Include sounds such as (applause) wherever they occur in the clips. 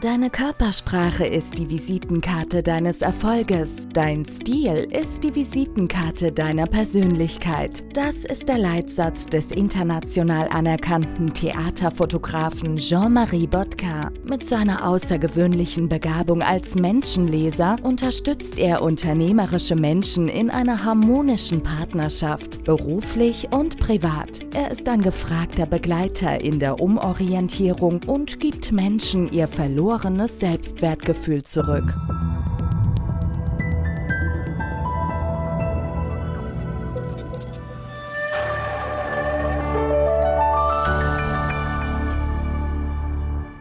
Deine Körpersprache ist die Visitenkarte deines Erfolges. Dein Stil ist die Visitenkarte deiner Persönlichkeit. Das ist der Leitsatz des international anerkannten Theaterfotografen Jean-Marie Bodka. Mit seiner außergewöhnlichen Begabung als Menschenleser unterstützt er unternehmerische Menschen in einer harmonischen Partnerschaft, beruflich und privat. Er ist ein gefragter Begleiter in der Umorientierung und gibt Menschen ihr verlorenes verlorenes Selbstwertgefühl zurück.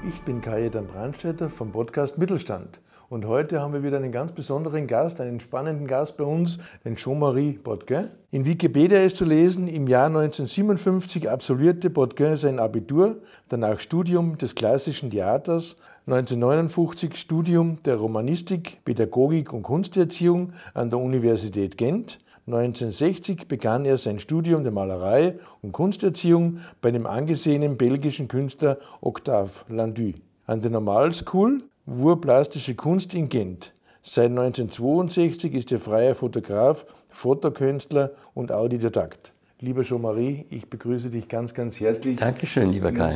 Ich bin Kajetan Brandstätter vom Podcast Mittelstand. Und heute haben wir wieder einen ganz besonderen Gast, einen spannenden Gast bei uns, den Jean-Marie Bodguin. In Wikipedia ist zu lesen, im Jahr 1957 absolvierte Bodguin sein Abitur, danach Studium des klassischen Theaters 1959 Studium der Romanistik, Pädagogik und Kunsterziehung an der Universität Gent. 1960 begann er sein Studium der Malerei und Kunsterziehung bei dem angesehenen belgischen Künstler Octave Landu. An der Normalschule Wur Plastische Kunst in Gent. Seit 1962 ist er freier Fotograf, Fotokünstler und Autodidakt. Lieber Jean-Marie, ich begrüße dich ganz, ganz herzlich. Dankeschön, lieber Kai.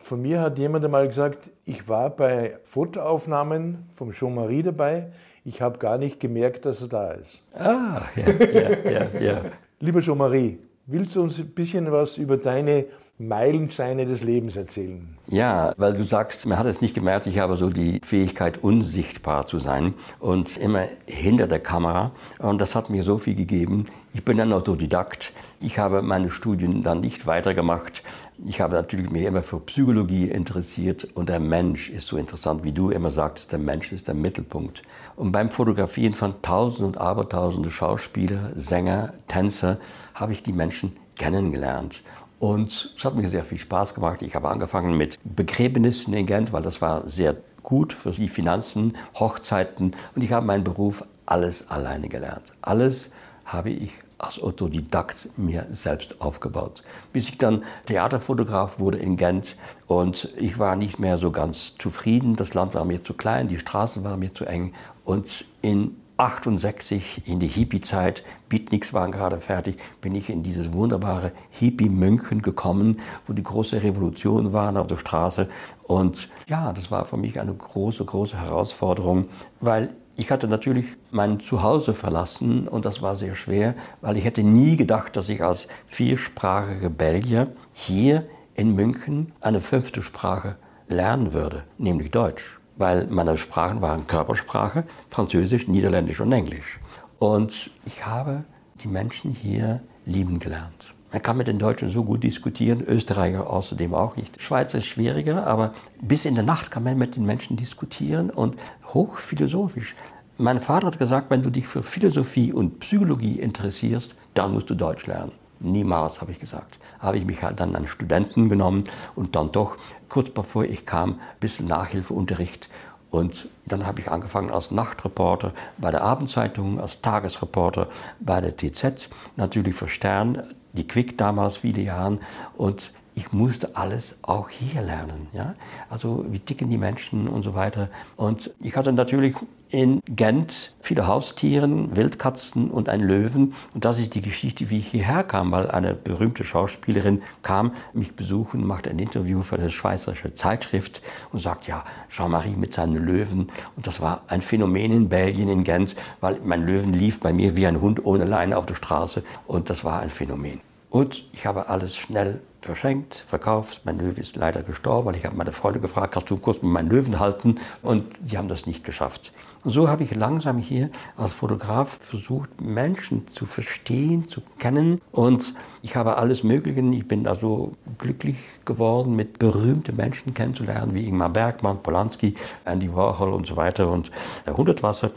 Von mir hat jemand einmal gesagt, ich war bei Fotoaufnahmen vom Jean-Marie dabei. Ich habe gar nicht gemerkt, dass er da ist. Ah, ja, ja, ja. ja. Lieber Jean-Marie, willst du uns ein bisschen was über deine Meilensteine des Lebens erzählen? Ja, weil du sagst, man hat es nicht gemerkt, ich habe so die Fähigkeit, unsichtbar zu sein und immer hinter der Kamera. Und das hat mir so viel gegeben. Ich bin ein Autodidakt. Ich habe meine Studien dann nicht weitergemacht. Ich habe natürlich mich immer für Psychologie interessiert und der Mensch ist so interessant, wie du immer sagtest, der Mensch ist der Mittelpunkt. Und beim Fotografieren von Tausenden und Abertausende Schauspieler, Sänger, Tänzer habe ich die Menschen kennengelernt. Und es hat mir sehr viel Spaß gemacht. Ich habe angefangen mit Begräbnissen in Gent, weil das war sehr gut für die Finanzen, Hochzeiten. Und ich habe meinen Beruf alles alleine gelernt. Alles habe ich als Autodidakt mir selbst aufgebaut. Bis ich dann Theaterfotograf wurde in Gent und ich war nicht mehr so ganz zufrieden. Das Land war mir zu klein, die Straßen waren mir zu eng und in 68 in die Hippie-Zeit, Beatniks waren gerade fertig, bin ich in dieses wunderbare Hippie-München gekommen, wo die große Revolution war auf der Straße. Und ja, das war für mich eine große, große Herausforderung, weil ich hatte natürlich mein Zuhause verlassen und das war sehr schwer, weil ich hätte nie gedacht, dass ich als viersprachige Belgier hier in München eine fünfte Sprache lernen würde, nämlich Deutsch weil meine Sprachen waren Körpersprache, Französisch, Niederländisch und Englisch. Und ich habe die Menschen hier lieben gelernt. Man kann mit den Deutschen so gut diskutieren, Österreicher außerdem auch nicht. Schweizer ist schwieriger, aber bis in der Nacht kann man mit den Menschen diskutieren und hochphilosophisch. Mein Vater hat gesagt, wenn du dich für Philosophie und Psychologie interessierst, dann musst du Deutsch lernen. Niemals, habe ich gesagt. Habe ich mich halt dann an Studenten genommen und dann doch, kurz bevor ich kam, ein bisschen Nachhilfeunterricht. Und dann habe ich angefangen als Nachtreporter bei der Abendzeitung, als Tagesreporter bei der TZ, natürlich für Stern, die Quick damals viele Jahren. Und ich musste alles auch hier lernen. Ja? Also wie ticken die Menschen und so weiter. Und ich hatte natürlich in Gent viele Haustiere, Wildkatzen und einen Löwen. Und das ist die Geschichte, wie ich hierher kam, weil eine berühmte Schauspielerin kam mich besuchen, machte ein Interview für eine schweizerische Zeitschrift und sagt, ja, Jean-Marie mit seinen Löwen. Und das war ein Phänomen in Belgien, in Gent, weil mein Löwen lief bei mir wie ein Hund ohne Leine auf der Straße. Und das war ein Phänomen. Und ich habe alles schnell verschenkt, verkauft. Mein Löwe ist leider gestorben, weil ich habe meine Freunde gefragt, kannst du kurz mit meinen Löwen halten? Und die haben das nicht geschafft. Und so habe ich langsam hier als Fotograf versucht, Menschen zu verstehen, zu kennen. Und ich habe alles Mögliche. Ich bin also glücklich geworden, mit berühmten Menschen kennenzulernen, wie Ingmar Bergmann, Polanski, Andy Warhol und so weiter und der Hundertwasser.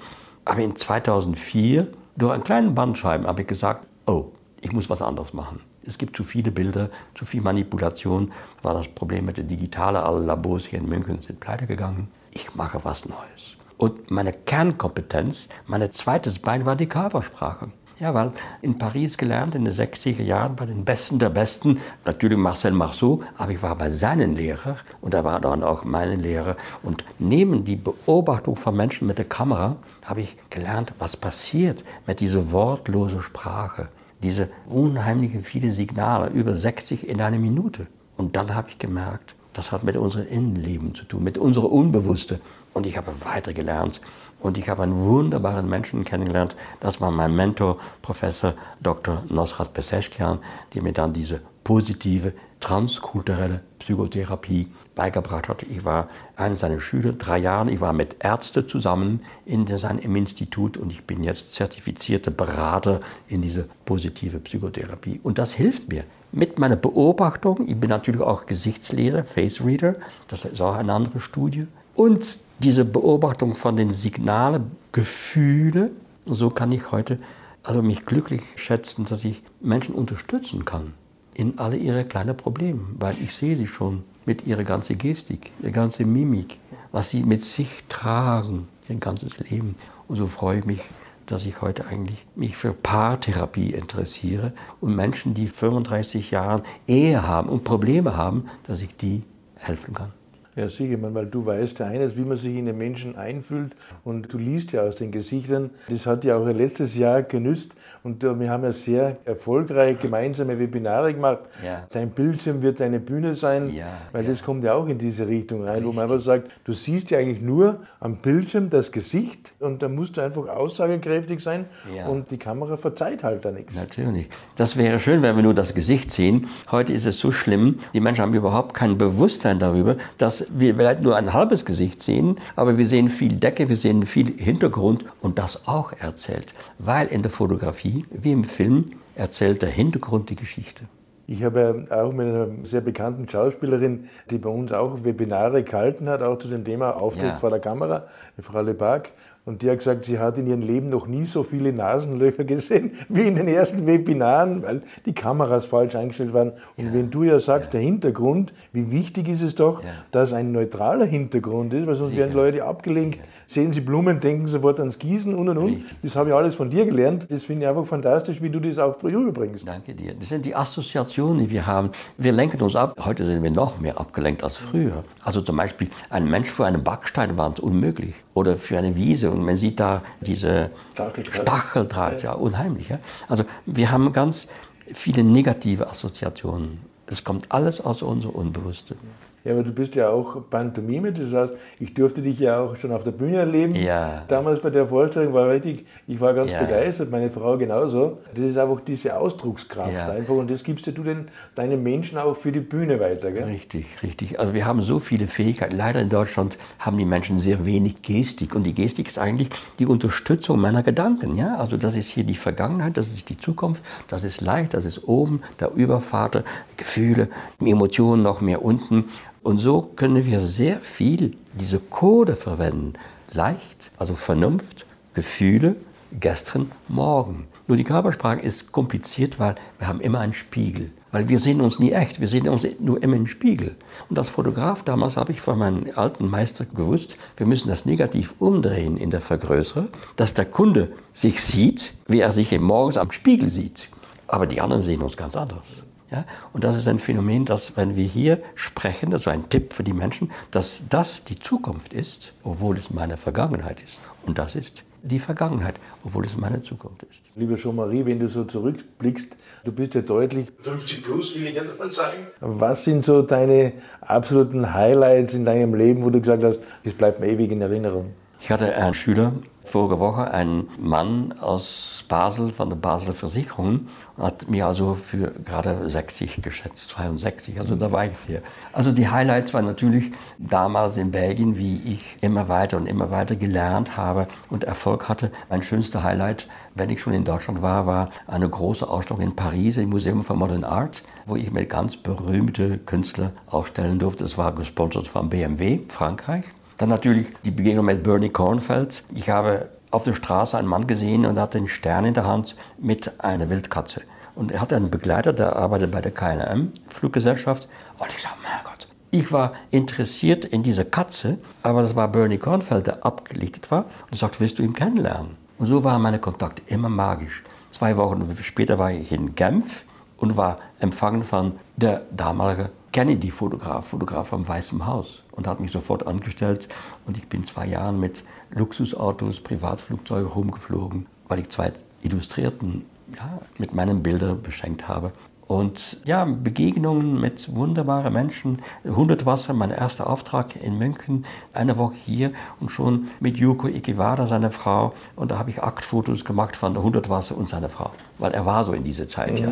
Aber in 2004, durch einen kleinen Bandscheiben, habe ich gesagt, oh, ich muss was anderes machen. Es gibt zu viele Bilder, zu viel Manipulation. Das war das Problem mit der Digitale. Alle Labors hier in München sind pleite gegangen. Ich mache was Neues. Und meine Kernkompetenz, mein zweites Bein war die Körpersprache. Ja, weil in Paris gelernt, in den 60er Jahren bei den Besten der Besten, natürlich Marcel Marceau, aber ich war bei seinen Lehrern und er war dann auch meine Lehrer. Und neben die Beobachtung von Menschen mit der Kamera habe ich gelernt, was passiert mit dieser wortlosen Sprache. Diese unheimlichen viele Signale, über 60 in einer Minute. Und dann habe ich gemerkt, das hat mit unserem Innenleben zu tun, mit unserem Unbewussten. Und ich habe weiter gelernt. Und ich habe einen wunderbaren Menschen kennengelernt. Das war mein Mentor, Professor Dr. Nosrat Peseschkian, der mir dann diese positive, transkulturelle Psychotherapie beigebracht hat. Ich war einer seiner Schüler, drei Jahre. Ich war mit Ärzten zusammen in seinem Institut und ich bin jetzt zertifizierter Berater in diese positive Psychotherapie. Und das hilft mir mit meiner Beobachtung. Ich bin natürlich auch Gesichtsleser, Face Reader. Das ist auch eine andere Studie. Und diese Beobachtung von den Signalen, Gefühle, so kann ich heute also mich glücklich schätzen, dass ich Menschen unterstützen kann in alle ihre kleinen Probleme, weil ich sehe sie schon mit ihrer ganzen Gestik, ihrer ganzen Mimik, was sie mit sich tragen, ihr ganzes Leben. Und so freue ich mich, dass ich heute eigentlich mich für Paartherapie interessiere und Menschen, die 35 Jahre Ehe haben und Probleme haben, dass ich die helfen kann. Ja, sicher, weil du weißt ja eines, wie man sich in den Menschen einfühlt und du liest ja aus den Gesichtern. Das hat ja auch letztes Jahr genützt und wir haben ja sehr erfolgreich gemeinsame Webinare gemacht. Ja. Dein Bildschirm wird deine Bühne sein, ja, weil ja. das kommt ja auch in diese Richtung rein, Richtig. wo man einfach sagt, du siehst ja eigentlich nur am Bildschirm das Gesicht und da musst du einfach aussagekräftig sein und die Kamera verzeiht halt da nichts. Natürlich. Das wäre schön, wenn wir nur das Gesicht sehen. Heute ist es so schlimm, die Menschen haben überhaupt kein Bewusstsein darüber, dass wir vielleicht nur ein halbes Gesicht sehen, aber wir sehen viel Decke, wir sehen viel Hintergrund und das auch erzählt. Weil in der Fotografie, wie im Film, erzählt der Hintergrund die Geschichte. Ich habe auch mit einer sehr bekannten Schauspielerin, die bei uns auch Webinare gehalten hat, auch zu dem Thema Auftritt ja. vor der Kamera, Frau Lebac. Und die hat gesagt, sie hat in ihrem Leben noch nie so viele Nasenlöcher gesehen (laughs) wie in den ersten Webinaren, weil die Kameras falsch eingestellt waren. Und ja. wenn du ja sagst, ja. der Hintergrund, wie wichtig ist es doch, ja. dass ein neutraler Hintergrund ist, weil sonst Sicher. werden Leute abgelenkt, Sicher. sehen sie Blumen, denken sofort ans Gießen und und und. Richtig. Das habe ich alles von dir gelernt. Das finde ich einfach fantastisch, wie du das auch rüberbringst. Danke dir. Das sind die Assoziationen, die wir haben. Wir lenken uns ab. Heute sind wir noch mehr abgelenkt als früher. Also zum Beispiel ein Mensch vor einem Backsteinwand unmöglich oder für eine Wiese und man sieht da diese Stacheldraht, Stacheldraht ja, unheimlich. Ja. Also wir haben ganz viele negative Assoziationen. Es kommt alles aus unserem Unbewussten. Ja, aber du bist ja auch Pantomime, das heißt, ich durfte dich ja auch schon auf der Bühne erleben. Ja. Damals bei der Vorstellung war richtig, ich war ganz ja. begeistert, meine Frau genauso. Das ist einfach diese Ausdruckskraft ja. einfach und das gibst ja du den, deinen Menschen auch für die Bühne weiter, gell? Richtig, richtig. Also wir haben so viele Fähigkeiten. Leider in Deutschland haben die Menschen sehr wenig Gestik und die Gestik ist eigentlich die Unterstützung meiner Gedanken. Ja? Also das ist hier die Vergangenheit, das ist die Zukunft, das ist leicht, das ist oben, der Übervater, Gefühle, Emotionen noch mehr unten. Und so können wir sehr viel diese Code verwenden. Leicht, also Vernunft, Gefühle, gestern, morgen. Nur die Körpersprache ist kompliziert, weil wir haben immer einen Spiegel. Weil wir sehen uns nie echt, wir sehen uns nur immer im Spiegel. Und als Fotograf damals habe ich von meinem alten Meister gewusst, wir müssen das negativ umdrehen in der Vergrößere, dass der Kunde sich sieht, wie er sich morgens am Spiegel sieht. Aber die anderen sehen uns ganz anders. Ja? Und das ist ein Phänomen, dass wenn wir hier sprechen, das ist ein Tipp für die Menschen, dass das die Zukunft ist, obwohl es meine Vergangenheit ist. Und das ist die Vergangenheit, obwohl es meine Zukunft ist. Liebe Jean-Marie, wenn du so zurückblickst, du bist ja deutlich 50 plus, will ich jetzt mal sagen. Was sind so deine absoluten Highlights in deinem Leben, wo du gesagt hast, das bleibt mir ewig in Erinnerung? Ich hatte einen Schüler, vorige Woche, einen Mann aus Basel, von der Basel Versicherung, hat mir also für gerade 60 geschätzt, 62, also da war ich sehr. Also die Highlights waren natürlich damals in Belgien, wie ich immer weiter und immer weiter gelernt habe und Erfolg hatte. Mein schönster Highlight, wenn ich schon in Deutschland war, war eine große Ausstellung in Paris im Museum for Modern Art, wo ich mit ganz berühmten Künstlern ausstellen durfte. Es war gesponsert von BMW, Frankreich. Dann natürlich die Begegnung mit Bernie Kornfeld. Ich habe auf der Straße einen Mann gesehen und hatte einen Stern in der Hand mit einer Wildkatze. Und er hatte einen Begleiter, der arbeitet bei der KLM, Fluggesellschaft. Und ich sage, mein Gott, Ich war interessiert in dieser Katze, aber das war Bernie Kornfeld, der abgelichtet war und sagte, willst du ihn kennenlernen? Und so waren meine Kontakte immer magisch. Zwei Wochen später war ich in Genf und war empfangen von der damalige Kennedy-Fotograf, Fotograf vom Weißen Haus und hat mich sofort angestellt und ich bin zwei Jahre mit Luxusautos, Privatflugzeugen rumgeflogen, weil ich zwei Illustrierten ja, mit meinen Bildern beschenkt habe. Und ja, Begegnungen mit wunderbaren Menschen. Hundertwasser, mein erster Auftrag in München, eine Woche hier und schon mit Yuko Ikiwada, seiner Frau. Und da habe ich Aktfotos gemacht von der Hundertwasser und seiner Frau, weil er war so in dieser Zeit. Mhm. Ja.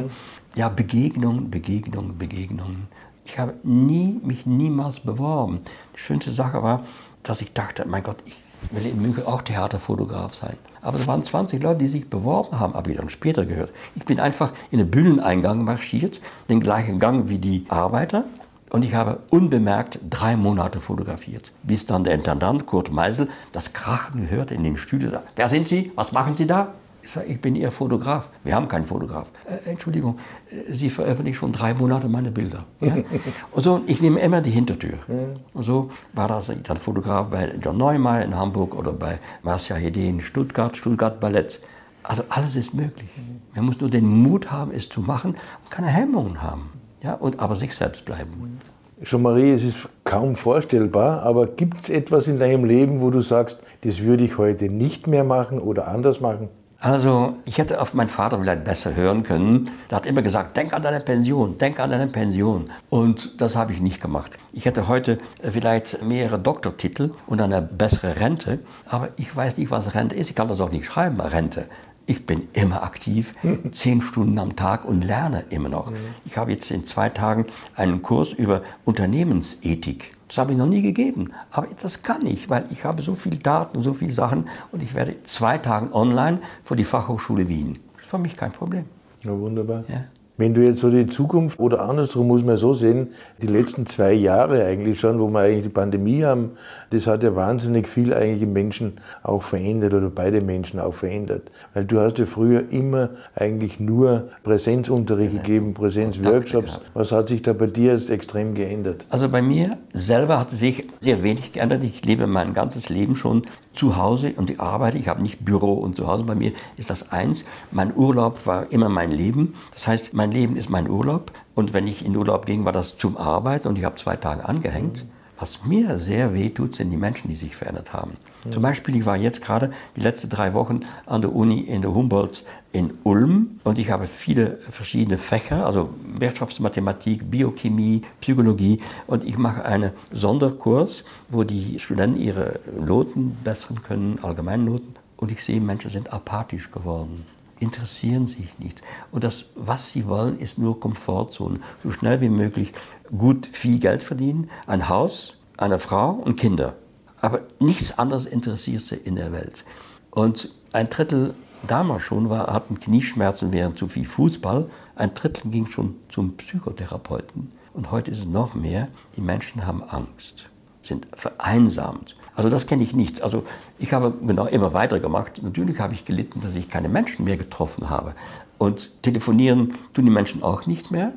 ja, Begegnungen, Begegnungen, Begegnungen. Ich habe nie, mich niemals beworben. Die schönste Sache war, dass ich dachte, mein Gott, ich will in München auch Theaterfotograf sein. Aber es waren 20 Leute, die sich beworben haben, habe ich dann später gehört. Ich bin einfach in den Bühneneingang marschiert, den gleichen Gang wie die Arbeiter. Und ich habe unbemerkt drei Monate fotografiert, bis dann der Intendant Kurt Meisel das Krachen gehört in dem Studio. Wer sind Sie? Was machen Sie da? Ich sage, ich bin Ihr Fotograf. Wir haben keinen Fotograf. Äh, Entschuldigung, äh, Sie veröffentlichen schon drei Monate meine Bilder. Ja? und (laughs) so, ich nehme immer die Hintertür. Und so war das dann Fotograf bei John Neumeier in Hamburg oder bei Marcia Hede in Stuttgart, Stuttgart Ballett. Also alles ist möglich. Man muss nur den Mut haben, es zu machen und keine Hemmungen haben. Ja? Und, aber sich selbst bleiben. Jean-Marie, es ist kaum vorstellbar, aber gibt es etwas in deinem Leben, wo du sagst, das würde ich heute nicht mehr machen oder anders machen? Also, ich hätte auf meinen Vater vielleicht besser hören können. Der hat immer gesagt, denk an deine Pension, denk an deine Pension. Und das habe ich nicht gemacht. Ich hätte heute vielleicht mehrere Doktortitel und eine bessere Rente, aber ich weiß nicht, was Rente ist. Ich kann das auch nicht schreiben, Rente. Ich bin immer aktiv, (laughs) zehn Stunden am Tag und lerne immer noch. Ich habe jetzt in zwei Tagen einen Kurs über Unternehmensethik das habe ich noch nie gegeben. Aber das kann ich, weil ich habe so viele Daten und so viele Sachen und ich werde zwei Tage online für die Fachhochschule Wien. Das ist für mich kein Problem. Ja, wunderbar. Ja. Wenn du jetzt so die Zukunft oder andersrum muss man so sehen, die letzten zwei Jahre eigentlich schon, wo wir eigentlich die Pandemie haben, das hat ja wahnsinnig viel eigentlich im Menschen auch verändert oder bei den Menschen auch verändert. Weil du hast ja früher immer eigentlich nur Präsenzunterricht ja, gegeben, Präsenzworkshops. Was hat sich da bei dir jetzt extrem geändert? Also bei mir selber hat sich sehr wenig geändert. Ich lebe mein ganzes Leben schon zu Hause und ich arbeite. Ich habe nicht Büro und zu Hause. Bei mir ist das eins. Mein Urlaub war immer mein Leben. Das heißt, mein Leben ist mein Urlaub. Und wenn ich in Urlaub ging, war das zum Arbeiten und ich habe zwei Tage angehängt. Was mir sehr weh tut, sind die Menschen, die sich verändert haben. Ja. Zum Beispiel, ich war jetzt gerade die letzten drei Wochen an der Uni in der Humboldt in Ulm und ich habe viele verschiedene Fächer, also Wirtschaftsmathematik, Biochemie, Psychologie und ich mache einen Sonderkurs, wo die Studenten ihre Noten bessern können, Allgemeinnoten und ich sehe, Menschen sind apathisch geworden interessieren sich nicht. Und das, was sie wollen, ist nur Komfortzone. So schnell wie möglich gut viel Geld verdienen, ein Haus, eine Frau und Kinder. Aber nichts anderes interessiert sie in der Welt. Und ein Drittel damals schon war, hatten Knieschmerzen während zu viel Fußball. Ein Drittel ging schon zum Psychotherapeuten. Und heute ist es noch mehr. Die Menschen haben Angst, sind vereinsamt. Also das kenne ich nicht. Also ich habe genau immer weitergemacht. Natürlich habe ich gelitten, dass ich keine Menschen mehr getroffen habe. Und telefonieren tun die Menschen auch nicht mehr.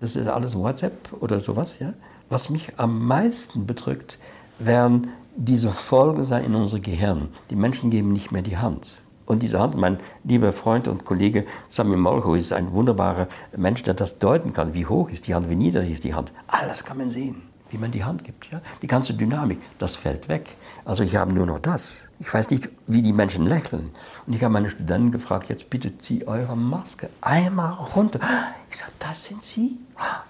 Das ist alles WhatsApp oder sowas. Ja? Was mich am meisten bedrückt, wären diese Folgen sein in unser Gehirn. Die Menschen geben nicht mehr die Hand. Und diese Hand, mein lieber Freund und Kollege Sami Molcho ist ein wunderbarer Mensch, der das deuten kann. Wie hoch ist die Hand, wie niedrig ist die Hand. Alles kann man sehen, wie man die Hand gibt. Ja? Die ganze Dynamik, das fällt weg. Also ich habe nur noch das. Ich weiß nicht, wie die Menschen lächeln. Und ich habe meine Studenten gefragt, jetzt bitte zieh eure Maske einmal runter. Ich sage, das sind Sie?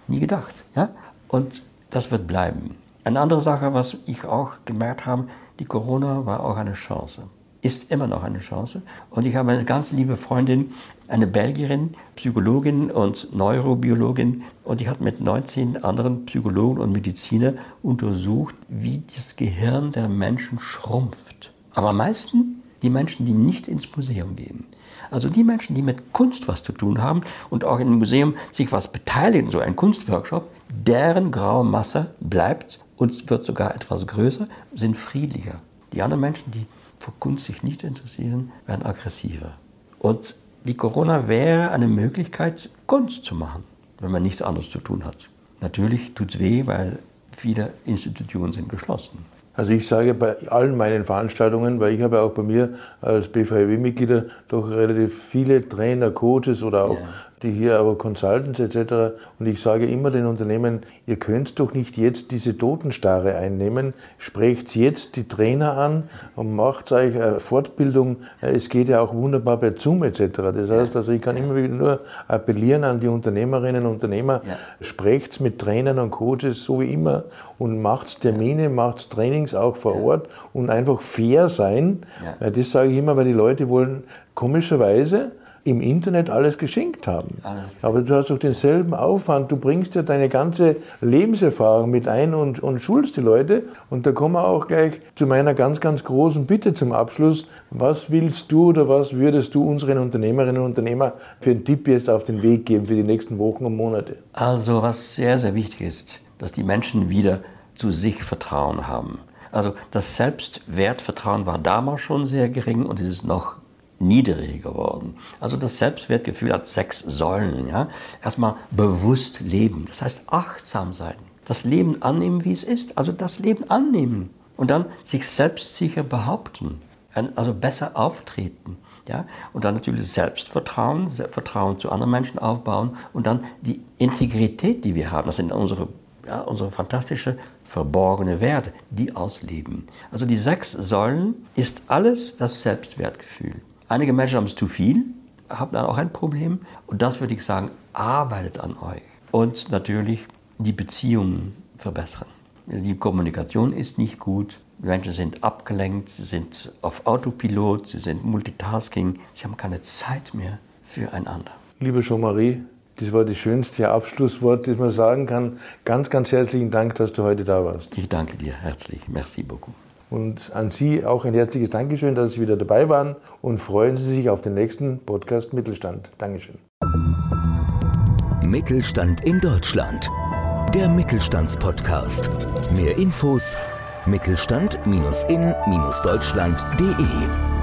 Nie gedacht. Ja? Und das wird bleiben. Eine andere Sache, was ich auch gemerkt habe, die Corona war auch eine Chance. Ist immer noch eine Chance. Und ich habe eine ganz liebe Freundin, eine Belgierin, Psychologin und Neurobiologin. Und die hat mit 19 anderen Psychologen und Medizinern untersucht, wie das Gehirn der Menschen schrumpft. Aber am meisten die Menschen, die nicht ins Museum gehen. Also die Menschen, die mit Kunst was zu tun haben und auch im Museum sich was beteiligen, so ein Kunstworkshop, deren graue Masse bleibt und wird sogar etwas größer, sind friedlicher. Die anderen Menschen, die für Kunst sich nicht interessieren, werden aggressiver. Und die Corona wäre eine Möglichkeit, Kunst zu machen, wenn man nichts anderes zu tun hat. Natürlich tut es weh, weil viele Institutionen sind geschlossen. Also ich sage bei allen meinen Veranstaltungen, weil ich habe auch bei mir als BVW-Mitglieder doch relativ viele Trainer, Coaches oder auch die hier aber Consultants etc. Und ich sage immer den Unternehmen, ihr könnt doch nicht jetzt diese Totenstarre einnehmen, sprecht jetzt die Trainer an und macht euch eine Fortbildung. Es geht ja auch wunderbar bei Zoom etc. Das heißt also, ich kann immer wieder nur appellieren an die Unternehmerinnen und Unternehmer, ja. sprecht mit Trainern und Coaches so wie immer und macht Termine, macht Trainings auch vor Ort und einfach fair sein. Ja. Das sage ich immer, weil die Leute wollen komischerweise im Internet alles geschenkt haben. Aber du hast doch denselben Aufwand, du bringst ja deine ganze Lebenserfahrung mit ein und, und schulst die Leute. Und da kommen wir auch gleich zu meiner ganz, ganz großen Bitte zum Abschluss. Was willst du oder was würdest du unseren Unternehmerinnen und Unternehmern für einen Tipp jetzt auf den Weg geben für die nächsten Wochen und Monate? Also was sehr, sehr wichtig ist, dass die Menschen wieder zu sich Vertrauen haben. Also das Selbstwertvertrauen war damals schon sehr gering und es ist noch niedriger geworden. Also das Selbstwertgefühl hat sechs Säulen. Ja? Erstmal bewusst leben, das heißt achtsam sein. Das Leben annehmen, wie es ist, also das Leben annehmen. Und dann sich selbstsicher behaupten, also besser auftreten. Ja? Und dann natürlich Selbstvertrauen, Vertrauen zu anderen Menschen aufbauen und dann die Integrität, die wir haben. Das sind unsere, ja, unsere fantastische verborgene Werte, die ausleben. Also die sechs Säulen ist alles das Selbstwertgefühl. Einige Menschen haben es zu viel, haben dann auch ein Problem. Und das würde ich sagen, arbeitet an euch. Und natürlich die Beziehungen verbessern. Die Kommunikation ist nicht gut. Die Menschen sind abgelenkt, sie sind auf Autopilot, sie sind Multitasking, sie haben keine Zeit mehr füreinander. Liebe Jean-Marie, das war das schönste Abschlusswort, das man sagen kann. Ganz, ganz herzlichen Dank, dass du heute da warst. Ich danke dir herzlich. Merci beaucoup. Und an Sie auch ein herzliches Dankeschön, dass Sie wieder dabei waren und freuen Sie sich auf den nächsten Podcast Mittelstand. Dankeschön. Mittelstand in Deutschland. Der Mittelstandspodcast. Mehr Infos mittelstand-in-deutschland.de